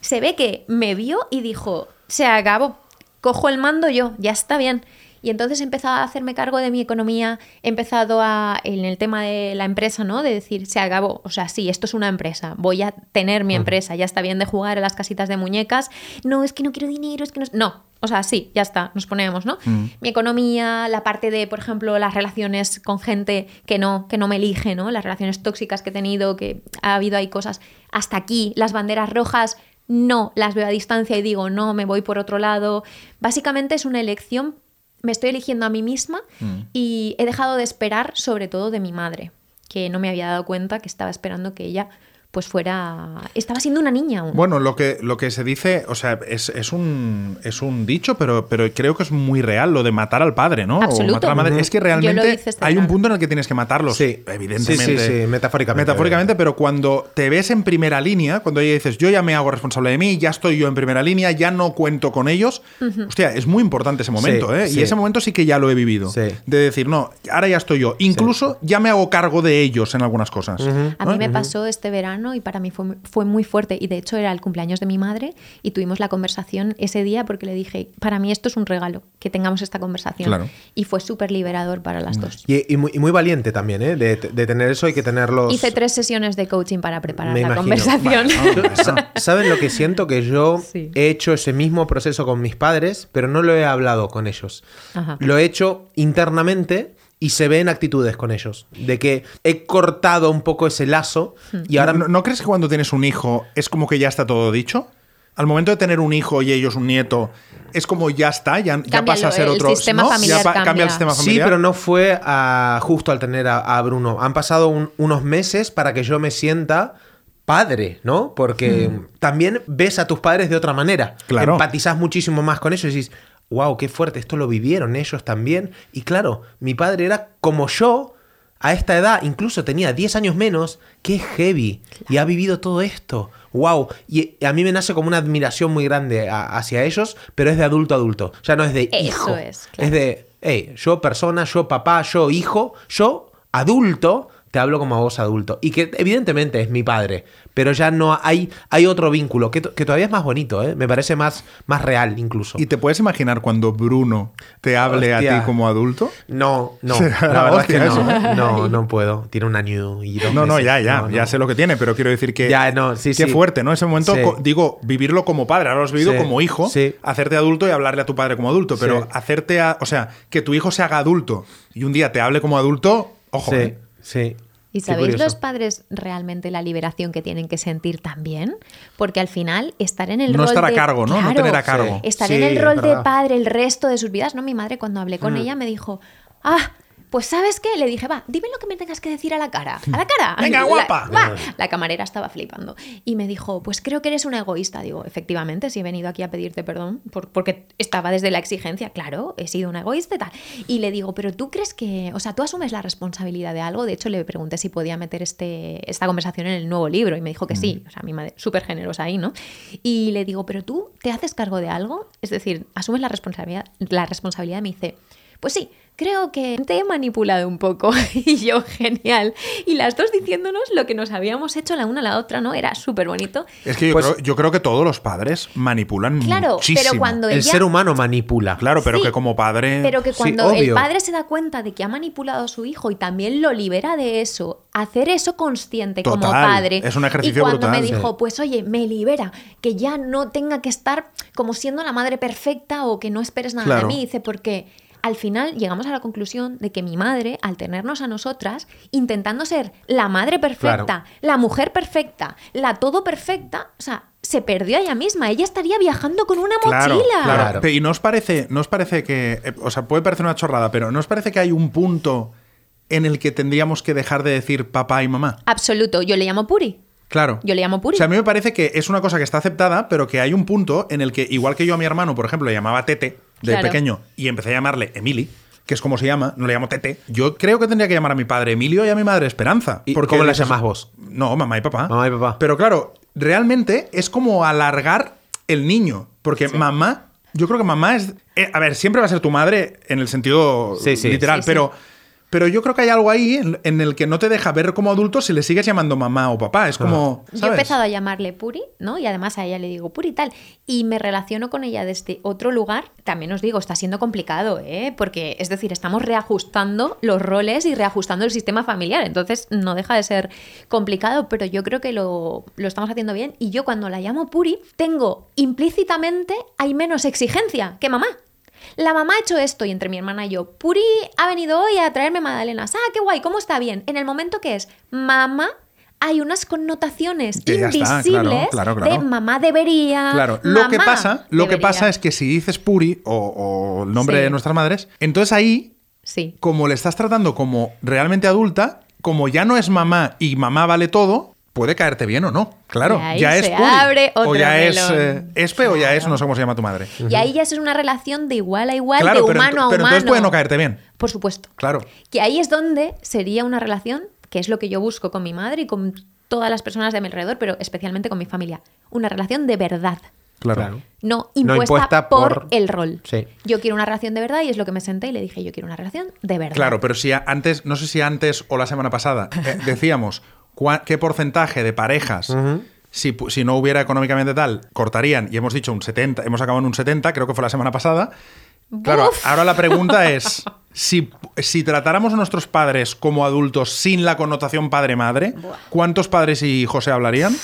se ve que me vio y dijo, se acabó. cojo el mando yo, ya está bien. Y entonces he empezado a hacerme cargo de mi economía, he empezado a, en el tema de la empresa, ¿no? De decir, se acabó, o sea, sí, esto es una empresa, voy a tener mi empresa, ya está bien de jugar a las casitas de muñecas, no, es que no quiero dinero, es que no... No, o sea, sí, ya está, nos ponemos, ¿no? Mi economía, la parte de, por ejemplo, las relaciones con gente que no, que no me elige, ¿no? Las relaciones tóxicas que he tenido, que ha habido ahí cosas hasta aquí, las banderas rojas, no, las veo a distancia y digo, no, me voy por otro lado. Básicamente es una elección me estoy eligiendo a mí misma Mm. y he dejado de esperar sobre todo de mi madre, que no me había dado cuenta que estaba esperando que ella pues fuera... Estaba siendo una niña aún. Bueno, lo que, lo que se dice, o sea, es, es un, es un dicho, pero, pero creo que es muy real lo de matar al padre, ¿no? Absoluto. O matar a la madre. Es que realmente hay un punto en el que tienes que matarlos. Sí. Evidentemente. Sí, sí, sí, metafóricamente. Metafóricamente, pero cuando te ves en primera línea, cuando ya dices, yo ya me hago responsable de mí, ya estoy yo en primera línea, ya no cuento con ellos, hostia, es muy importante ese momento, Sí, ¿eh? sí. Y ese momento sí que ya lo he vivido. Sí. De decir, no, ahora ya estoy yo. Incluso ya me hago cargo de ellos en algunas cosas. A mí me pasó este verano y para mí fue, fue muy fuerte. Y de hecho era el cumpleaños de mi madre y tuvimos la conversación ese día porque le dije, para mí esto es un regalo, que tengamos esta conversación. Claro. Y fue súper liberador para las dos. Y, y muy, y muy valiente también, ¿eh? De, de tener eso y que tenerlos. Hice tres sesiones de coaching para preparar Me la imagino. conversación. [LAUGHS] ¿Saben lo que siento? Que yo Sí. he hecho ese mismo proceso con mis padres, pero no lo he hablado con ellos. Ajá. Lo he hecho internamente y se ven actitudes con ellos. De que he cortado un poco ese lazo y ahora ¿No, no crees que cuando tienes un hijo es como que ya está todo dicho? Al momento de tener un hijo y ellos un nieto, es como ya está, ya, ya pasa a ser el otro. sistema ¿no? familiar Ya cambia. el sistema Sí, familiar. pero no fue ah, justo al tener a, a Bruno. Han pasado un- unos meses para que yo me sienta padre, ¿no? Porque también ves a tus padres de otra manera. Claro. Empatizas muchísimo más con ellos y dices, wow, qué fuerte, esto lo vivieron ellos también. Y claro, mi padre era como yo a esta edad, incluso tenía 10 años menos, que es heavy y ha vivido todo esto. Wow, y a mí me nace como una admiración muy grande a- hacia ellos, pero es de adulto a adulto, ya no es de Eso hijo. es, claro. Es de, hey, yo persona, yo papá, yo hijo, yo adulto, te hablo como a vos adulto. Y que evidentemente es mi padre, pero ya no hay, hay otro vínculo, que, que todavía es más bonito, ¿eh? me parece más, más real incluso. ¿Y te puedes imaginar cuando Bruno te hable a ti como adulto? No, no, la verdad es que no, [LAUGHS] no, no puedo. Tiene un año y dos No, no, ya, ya, No, ya sé lo que tiene, pero quiero decir que. Ya, no, sí, qué sí. fuerte, ¿no? Ese momento, Sí. digo, vivirlo como padre. Ahora lo has vivido como hijo, sí. hacerte adulto y hablarle a tu padre como adulto, pero hacerte a. O sea, que tu hijo se haga adulto y un día te hable como adulto, ojo. Sí, ¿eh? sí. ¿Y sabéis los padres realmente la liberación que tienen que sentir también? Porque al final estar en el No rol estar a de- cargo, ¿no? No tener a cargo. Sí. Estar en el rol de padre el resto de sus vidas. No, mi madre cuando hablé Mm. con ella me dijo, ah, pues ¿sabes qué? Le dije, va, dime lo que me tengas que decir a la cara. [LAUGHS] A la cara. Venga, La- guapa. [LAUGHS] va. La camarera estaba flipando. Y me dijo, pues creo que eres una egoísta. Digo, efectivamente, si he venido aquí a pedirte perdón, por- porque estaba desde la exigencia, claro, he sido una egoísta y tal. Y le digo, pero tú crees que, o sea, tú asumes la responsabilidad de algo. De hecho, le pregunté si podía meter este, esta conversación en el nuevo libro y me dijo que sí. O sea, mi madre, súper generosa ahí, ¿no? Y le digo, pero tú te haces cargo de algo, es decir, asumes la responsabilidad, la responsabilidad. Me dice, pues sí, creo que te he manipulado un poco. [LAUGHS] y yo, genial. Y las dos diciéndonos lo que nos habíamos hecho la una a la otra, ¿no? Era súper bonito. Es que yo, Pues- creo, yo creo que todos los padres manipulan Claro, muchísimo. pero cuando El ser humano manipula. Claro, pero Sí, que como padre. Pero que Sí, cuando el padre se da cuenta de que ha manipulado a su hijo y también lo libera de eso, hacer eso consciente como padre. es un ejercicio Y cuando brutal. me dijo, Sí. pues oye, me libera, que ya no tenga que estar como siendo la madre perfecta o que no esperes nada Claro. de mí, dice, porque al final llegamos a la conclusión de que mi madre, al tenernos a nosotras, intentando ser la madre perfecta, Claro. la mujer perfecta, la todo perfecta, o sea, se perdió a ella misma. Ella estaría viajando con una Claro, mochila. claro. Claro. Pero, Y no os parece, no os parece que. eh, O sea, puede parecer una chorrada, pero ¿no os parece que hay un punto en el que tendríamos que dejar de decir papá y mamá? Absoluto. Yo le llamo Puri. Claro. Yo le llamo Puri. O sea, a mí me parece que es una cosa que está aceptada, pero que hay un punto en el que, igual que yo a mi hermano, por ejemplo, le llamaba Tete de Claro. pequeño y empecé a llamarle Emily, que es como se llama, no le llamo Tete, yo creo que tendría que llamar a mi padre Emilio y a mi madre Esperanza. ¿Y porque cómo la dices- llamás vos? No, mamá y papá. Mamá y papá. Pero claro, realmente es como alargar el niño, porque mamá, yo creo que mamá es... eh, a ver, siempre va a ser tu madre en el sentido Sí, sí. literal, Sí, sí. pero... pero yo creo que hay algo ahí en, en el que no te deja ver como adulto si le sigues llamando mamá o papá. Es como. Yo he empezado a llamarle Puri, ¿no? Y además a ella le digo Puri y tal. Y me relaciono con ella desde otro lugar. También os digo, está siendo complicado, ¿eh? Porque, es decir, estamos reajustando los roles y reajustando el sistema familiar. Entonces, no deja de ser complicado, pero yo creo que lo, lo estamos haciendo bien. Y yo cuando la llamo Puri, tengo implícitamente, hay menos exigencia que mamá. La mamá ha hecho esto y entre mi hermana y yo, Puri ha venido hoy a traerme magdalenas. Ah, qué guay, ¿cómo está bien? En el momento que es mamá, hay unas connotaciones Que ya está, invisibles claro, claro, claro. de mamá debería. Claro, lo que pasa, lo que pasa es que si dices Puri o, o el nombre Sí. de nuestras madres, entonces ahí, Sí. como le estás tratando como realmente adulta, como ya no es mamá y mamá vale todo, puede caerte bien o no. Claro, Y ahí ya es se Puri. abre o otro ya es eh, Espe o ya es no sé cómo se llama tu madre. Y ahí ya es una relación de igual a igual, Claro, de pero humano a pero humano. entonces puede no caerte bien. Por supuesto. Claro. Que ahí es donde sería una relación, que es lo que yo busco con mi madre y con todas las personas de mi alrededor, pero especialmente con mi familia. Una relación de verdad. Claro. Claro. No impuesta, impuesta por, por- el rol. Sí. Yo quiero una relación de verdad y es lo que me senté y le dije, yo quiero una relación de verdad. Claro, pero si antes, no sé si antes o la semana pasada, eh, decíamos qué porcentaje de parejas, si, si no hubiera económicamente tal, cortarían, y hemos dicho un 70, hemos acabado en un 70, creo que fue la semana pasada. Claro, Buf. ahora la pregunta es, [LAUGHS] si, si tratáramos a nuestros padres como adultos sin la connotación padre-madre, ¿cuántos padres y hijos se hablarían?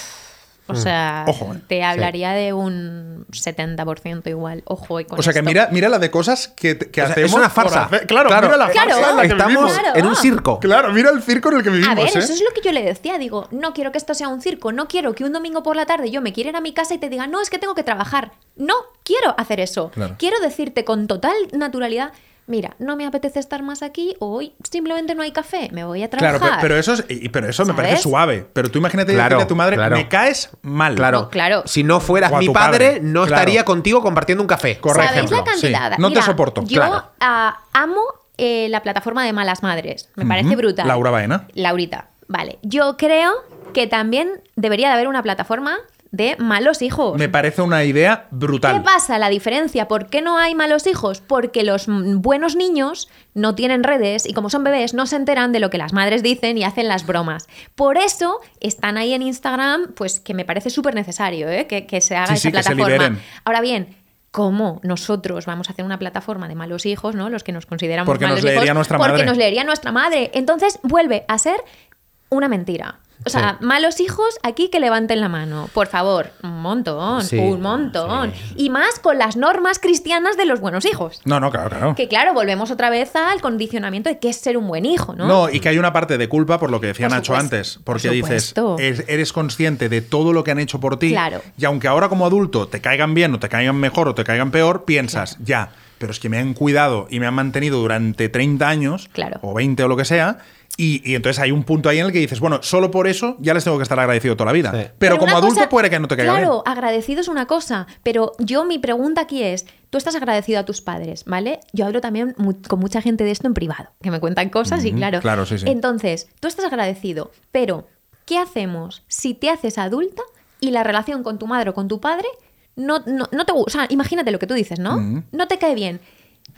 O sea, Ojo, eh. te hablaría de un 70% igual. Ojo, y con O sea que mira, mira la de cosas que, que O sea, hacemos. es una farsa. hacer- Claro, mira la Claro. farsa en la que Estamos. Claro. en un circo. Claro, mira el circo en el que vivimos. A ver, ¿eh? eso es lo que yo le decía. Digo, no quiero que esto sea un circo. No quiero que un domingo por la tarde yo me quiera ir a mi casa y te diga, no, es que tengo que trabajar. No quiero hacer eso. Claro. Quiero decirte con total naturalidad, mira, no me apetece estar más aquí. Hoy simplemente no hay café. Me voy a trabajar. Claro, pe- pero eso, es, y- pero eso me parece suave. Pero tú imagínate Claro, decirle a tu madre, claro. me caes mal. Claro. No, claro. Si no fueras mi padre, padre. no Claro. estaría contigo compartiendo un café. Correcto. ¿Sabéis la sí. cantidad? No te Mira, soporto. Yo Claro. ah, amo eh, la plataforma de Malas Madres. Me parece brutal. Laura Baena. Laurita. Vale. Yo creo que también debería de haber una plataforma de malos hijos. Me parece una idea brutal. ¿Qué pasa? La diferencia, ¿por qué no hay malos hijos? Porque los buenos niños no tienen redes y como son bebés no se enteran de lo que las madres dicen y hacen las bromas. Por eso están ahí en Instagram, pues que me parece súper necesario ¿eh? que, que se haga Sí, esa sí, plataforma. Ahora bien, ¿cómo nosotros vamos a hacer una plataforma de malos hijos, ¿no? Los que nos consideramos Porque nos malos leería hijos, nuestra porque madre. nos leería nuestra madre. Entonces vuelve a ser una mentira. O sea, Sí. malos hijos aquí que levanten la mano. Por favor, un montón, Sí, un montón. Y más con las normas cristianas de los buenos hijos. No, no, claro, claro. Que claro, volvemos otra vez al condicionamiento de qué es ser un buen hijo, ¿no? ¿no? y que hay una parte de culpa por lo que decía Por Nacho supuesto, antes, por porque dices, eres consciente de todo lo que han hecho por ti, Claro. y aunque ahora como adulto te caigan bien o te caigan mejor o te caigan peor, piensas, ya, pero es que me han cuidado y me han mantenido durante 30 años, Claro. o 20 o lo que sea, y, y entonces hay un punto ahí en el que dices, bueno, solo por eso ya les tengo que estar agradecido toda la vida. Sí. Pero, como adulto cosa- puede que no te caiga Claro, bien. agradecido es una cosa, pero yo mi pregunta aquí es, tú estás agradecido a tus padres, ¿vale? Yo hablo también mu- con mucha gente de esto en privado, que me cuentan cosas y claro. claro, sí, sí. Entonces, tú estás agradecido, pero ¿qué hacemos si te haces adulta y la relación con tu madre o con tu padre no, no, no te gusta? O sea, imagínate lo que tú dices, ¿no? No te cae bien.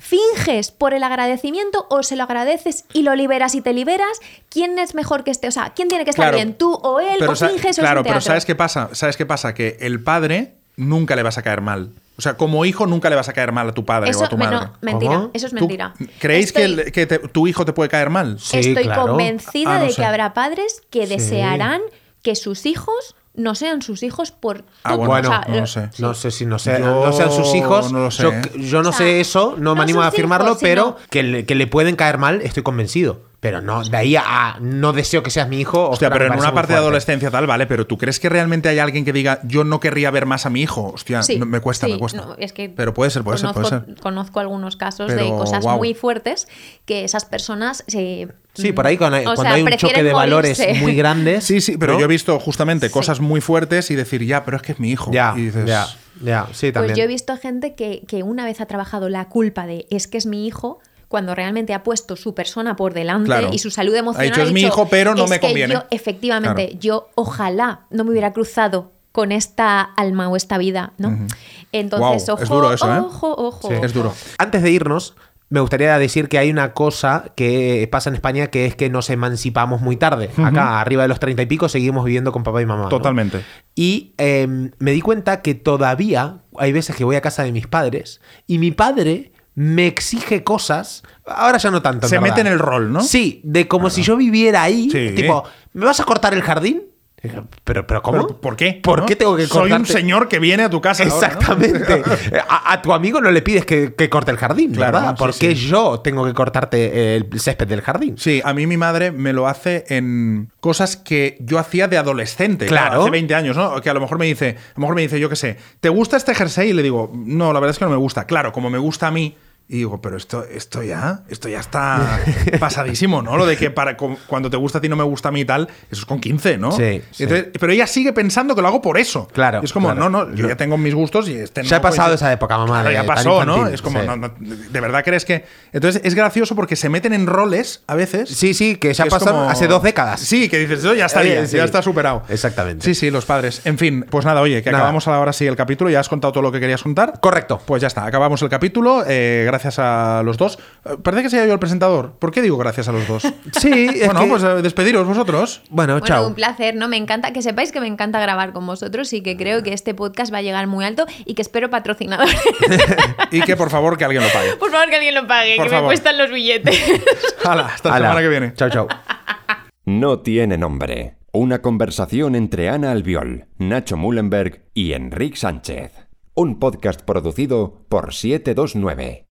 ¿Finges por el agradecimiento o se lo agradeces y lo liberas y te liberas? ¿Quién es mejor que este? O sea, ¿quién tiene que estar Claro. bien? ¿Tú o él? Pero ¿O finges o es claro, pero? ¿sabes qué pasa? ¿Sabes qué pasa? Que el padre nunca le vas a caer mal. O sea, como hijo nunca le vas a caer mal a tu padre Eso, o a tu me- madre. no, mentira, ¿Cómo? eso es ¿Tú mentira. ¿Creéis que, Estoy- el- que te- tu hijo te puede caer mal? Sí, Estoy claro. convencida Ah, no de sé. que habrá padres que desearán que sus hijos no sean sus hijos por Ah, todo. bueno, o sea, no lo sé. sí. No sé si no, sé, Yo no sean sus hijos. no lo sé, Yo, ¿eh? yo no O sea, sé eso, no me animo a afirmarlo, hijos, pero sino- que le, que le pueden caer mal, estoy convencido. Pero no, de ahí a, a no deseo que seas mi hijo. Hostia, pero en una parte de adolescencia tal, vale, pero ¿tú crees que realmente hay alguien que diga yo no querría ver más a mi hijo? Hostia, Sí, no- me cuesta, sí, me cuesta. no, es que pero puede ser, puede ser, puede conozco, ser. Conozco algunos casos de cosas muy fuertes que esas personas se. Sí, por ahí cuando hay, o cuando sea, hay un choque de valores muy [LAUGHS] grandes. Sí, sí, pero ¿no? yo he visto justamente Sí. cosas muy fuertes y decir, ya, pero es que es mi hijo. Ya, y dices, ya, ya, sí, también. Pues yo he visto gente que, que una vez ha trabajado la culpa de es que es mi hijo, cuando realmente ha puesto su persona por delante Claro. y su salud Ha emocional. dicho, "Es mi hijo, pero no "Es me que conviene". yo, efectivamente, Claro. yo ojalá no me hubiera cruzado con esta alma o esta vida, ¿no? Entonces, ojo, es duro eso, ¿eh? ojo, ojo, Sí. ojo. Es duro. Antes de irnos, me gustaría decir que hay una cosa que pasa en España que es que nos emancipamos muy tarde. Acá, arriba de los treinta y pico, seguimos viviendo con papá y mamá. ¿no? Totalmente. Y eh, me di cuenta que todavía hay veces que voy a casa de mis padres y mi padre me exige cosas. Ahora ya no tanto. Se mete en el rol, ¿no? Sí, de como si yo viviera ahí. Sí. Tipo, ¿me vas a cortar el jardín? Pero, pero ¿cómo? ¿Pero ¿Por qué? ¿Por ¿No? qué tengo que Soy un señor que viene a tu casa. ahora, ¿no? Exactamente. [LAUGHS] a, a tu amigo no le pides que, que corte el jardín, Claro, ¿verdad? sí, ¿Por qué sí. yo tengo que cortarte el césped del jardín? Sí, a mí mi madre me lo hace en cosas que yo hacía de adolescente, Claro. hace 20 años, ¿no? Que a lo mejor me dice, a lo mejor me dice, yo qué sé, ¿te gusta este jersey? Y le digo, no, la verdad es que no me gusta. Claro, como me gusta a mí. Y digo, pero esto, esto ya, esto ya está [LAUGHS] pasadísimo, ¿no? Lo de que para cu- cuando te gusta a ti no me gusta a mí y tal, eso es con 15, ¿no? Sí, Y sí. entonces- pero ella sigue pensando que lo hago por eso. Claro, Y es como, claro. no, no, yo ya tengo mis gustos y este no. Ya he pasado coincide". esa época, mamá, Claro, de- ya tan pasó, ¿no? Es como, sí. no, no, ¿de verdad crees que...? Entonces es gracioso porque se meten en roles a veces Sí, sí, que ya es pasó como- hace dos décadas. Sí, que dices, "Oh, ya estaría, Eh, sí. ya está superado. Exactamente. Sí, sí, los padres. En fin, pues nada, oye, que Nada. acabamos ahora sí el capítulo. Ya has contado todo lo que querías contar. Correcto. Pues ya está, acabamos el capítulo. eh, gracias a los dos. Eh, parece que sea yo el presentador. ¿Por qué digo gracias a los dos? [LAUGHS] Sí, es bueno, que- pues eh, despediros vosotros. Bueno, Bueno, chao. un placer, ¿no? Me encanta, que sepáis que me encanta grabar con vosotros y que creo que este podcast va a llegar muy alto y que espero patrocinadores. [LAUGHS] Y que por favor que alguien lo pague. Por favor, que alguien lo pague, Por que favor. me cuestan los billetes. [LAUGHS] Hala, hasta la semana que viene. Chao, chao. No tiene nombre. Una conversación entre Ana Albiol, Nacho Mullenberg y Enrique Sánchez. Un podcast producido por 729.